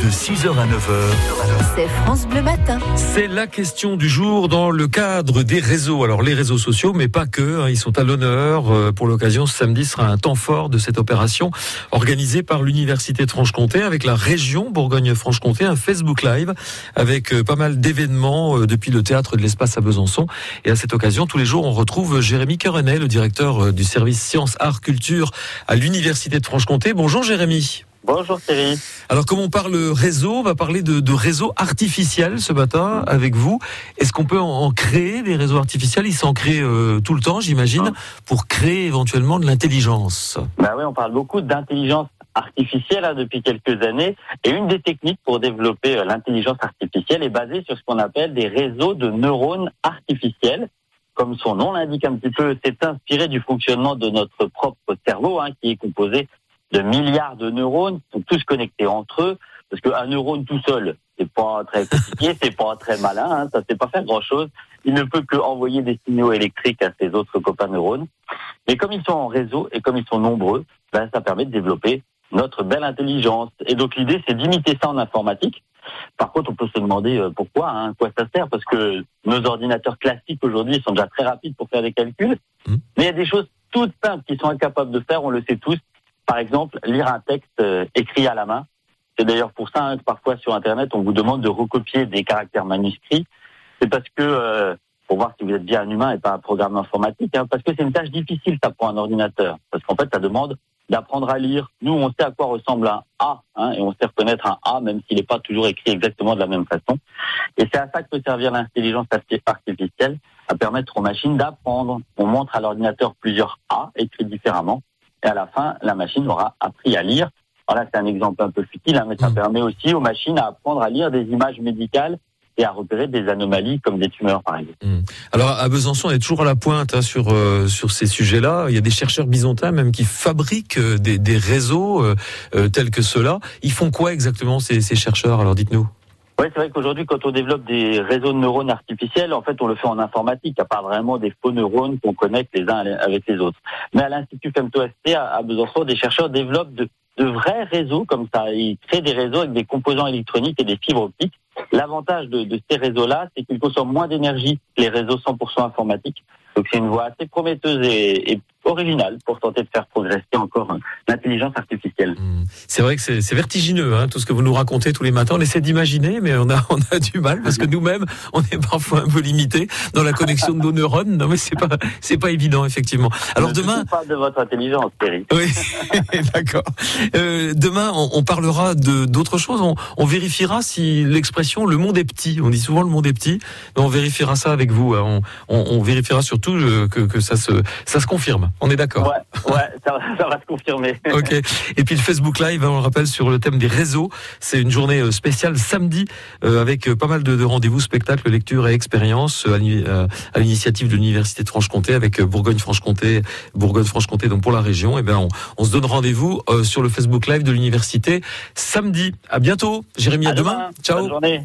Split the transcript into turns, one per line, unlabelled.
De 6h à 9h.
C'est France Bleu Matin.
C'est la question du jour dans le cadre des réseaux. Alors les réseaux sociaux, mais pas que, hein, ils sont à l'honneur. Euh, Pour l'occasion, ce samedi sera un temps fort de cette opération organisée par l'Université de Franche-Comté avec la région Bourgogne-Franche-Comté, un Facebook Live avec euh, pas mal d'événements euh, depuis le théâtre de l'espace à Besançon. Et à cette occasion, tous les jours, on retrouve Jérémy Querenet, le directeur du service Sciences, Arts, Culture à l'Université de Franche-Comté. Bonjour Jérémy.
Bonjour Thierry.
Alors comme on parle réseau, on va parler de, de réseaux artificiels ce matin avec vous. Est-ce qu'on peut en, en créer des réseaux artificiels? Ils s'en créent euh, tout le temps, j'imagine, pour créer éventuellement de l'intelligence.
Bah oui, on parle beaucoup d'intelligence artificielle hein, depuis quelques années et une des techniques pour développer euh, l'intelligence artificielle est basée sur ce qu'on appelle des réseaux de neurones artificiels. Comme son nom l'indique un petit peu, c'est inspiré du fonctionnement de notre propre cerveau hein, qui est composé de milliards de neurones qui sont tous connectés entre eux parce qu'un neurone tout seul, c'est pas très compliqué, c'est pas très malin, hein, ça sait pas faire grand chose. Il ne peut que envoyer des signaux électriques à ses autres copains neurones. Mais comme ils sont en réseau et comme ils sont nombreux, ben, ça permet de développer notre belle intelligence. Et donc l'idée, c'est d'imiter ça en informatique. Par contre, on peut se demander euh, pourquoi, hein, à quoi ça sert, parce que nos ordinateurs classiques aujourd'hui sont déjà très rapides pour faire des calculs.
Mhm.
Mais il y a des choses toutes simples qui sont incapables de faire, on le sait tous. Par exemple, lire un texte euh, écrit à la main. C'est d'ailleurs pour ça hein, que parfois sur Internet, on vous demande de recopier des caractères manuscrits. C'est parce que, euh, pour voir si vous êtes bien un humain et pas un programme informatique, hein, parce que c'est une tâche difficile, ça, pour un ordinateur. Parce qu'en fait, ça demande d'apprendre à lire. Nous, on sait à quoi ressemble un A, hein, et on sait reconnaître un A, même s'il n'est pas toujours écrit exactement de la même façon. Et c'est à ça que peut servir l'intelligence artificielle, à permettre aux machines d'apprendre. On montre à l'ordinateur plusieurs A écrits différemment, et à la fin, la machine aura appris à lire. Alors là, c'est un exemple un peu futile, hein, mais ça
Mm.
permet aussi aux machines à apprendre à lire des images médicales et à repérer des anomalies comme des tumeurs, par exemple.
Alors à Besançon, on est toujours à la pointe hein, sur euh, sur ces sujets-là. Il y a des chercheurs byzantins même qui fabriquent euh, des, des réseaux euh, euh, tels que ceux-là. Ils font quoi exactement ces, ces chercheurs? Alors dites-nous.
Oui, c'est vrai qu'aujourd'hui, quand on développe des réseaux de neurones artificiels, en fait, on le fait en informatique. A pas vraiment des faux neurones qu'on connecte les uns avec les autres. Mais à l'Institut FemtoST à à Besançon, des chercheurs développent de, de vrais réseaux comme ça. Ils créent des réseaux avec des composants électroniques et des fibres optiques. L'avantage de, de ces réseaux-là, c'est qu'ils consomment moins d'énergie que les réseaux 100% informatiques. Donc c'est une voie assez prometteuse et, et originale pour tenter de faire progresser encore euh, l'intelligence artificielle.
Hmm. C'est vrai que c'est vertigineux, hein, tout ce que vous nous racontez tous les matins. On essaie d'imaginer, mais on a, on a du mal parce que nous-mêmes, on est parfois un peu limité dans la connexion de nos neurones. Non, mais c'est pas, c'est pas évident, effectivement. Alors demain,
doutez pas de votre intelligence, Thierry.
oui, d'accord. Euh, demain, on, on parlera de d'autres choses. On, on vérifiera si l'expression "le monde est petit". On dit souvent "le monde est petit", mais on vérifiera ça avec vous. hein. On, on, on vérifiera surtout euh, que, que ça se, ça se confirme. On est d'accord.
Ouais, ouais, ça, va- ça va se confirmer.
Ok. Et puis le Facebook Live, hein, on le rappelle, sur le thème des réseaux. C'est une journée euh, spéciale samedi euh, avec euh, pas mal de, de rendez-vous, spectacles, lectures et expériences euh, à l'initiative de l'Université de Franche-Comté avec Bourgogne-Franche-Comté, Bourgogne-Franche-Comté, donc pour la région. Et ben on, on se donne rendez-vous euh, sur le Facebook Live de l'université samedi. À bientôt, Jérémy. À,
À
demain.
demain.
Ciao.
Bonne journée.